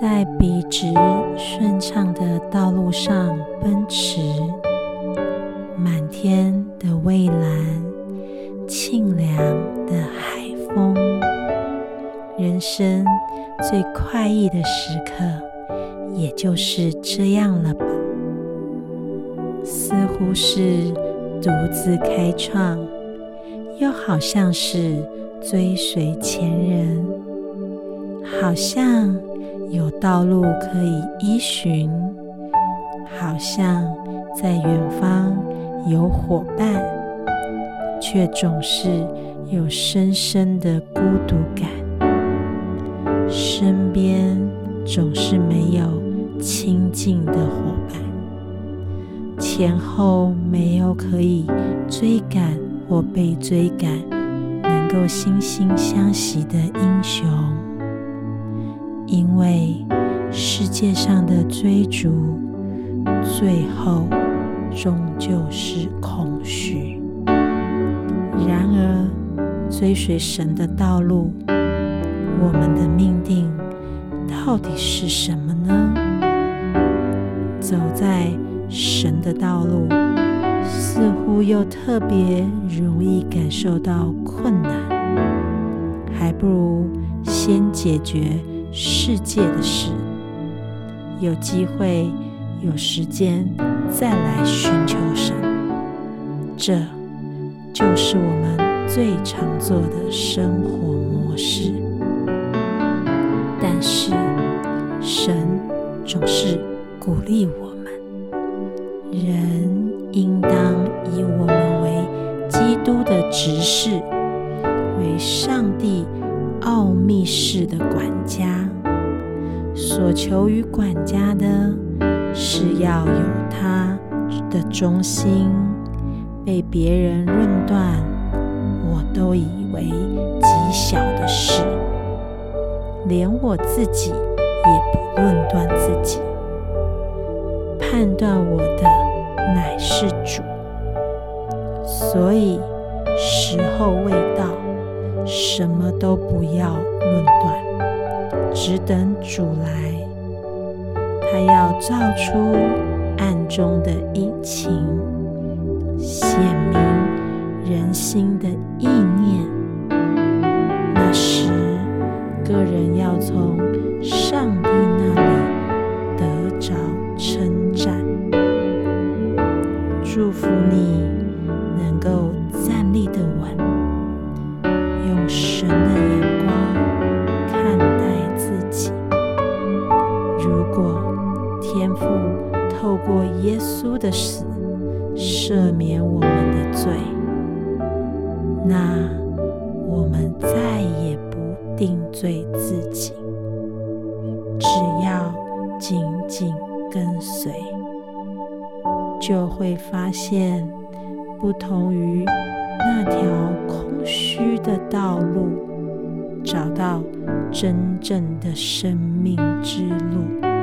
在笔直顺畅的道路上奔驰，满天的蔚蓝，清凉的海风，人生最快意的时刻，也就是这样了吧？似乎是独自开创，又好像是追随前人，好像。有道路可以依循，好像在远方有伙伴，却总是有深深的孤独感。身边总是没有亲近的伙伴，前后没有可以追赶或被追赶，能够惺惺相惜的英雄。因为世界上的追逐，最后终究是空虚。然而，追随神的道路，我们的命定到底是什么呢？走在神的道路，似乎又特别容易感受到困难，还不如先解决。世界的事，有机会、有时间再来寻求神，这就是我们最常做的生活模式。但是，神总是鼓励我们，人应当以我们为基督的执事，为上帝。奥秘式的管家，所求于管家的是要有他的忠心。被别人论断，我都以为极小的事，连我自己也不论断自己。判断我的乃是主，所以时候未到。什么都不要论断，只等主来。他要造出暗中的隐情，显明人心的意念。那时，个人要从上神的眼光看待自己。如果天父透过耶稣的死赦免我们的罪，那我们再也不定罪自己，只要紧紧跟随，就会发现不同于。那条空虚的道路，找到真正的生命之路。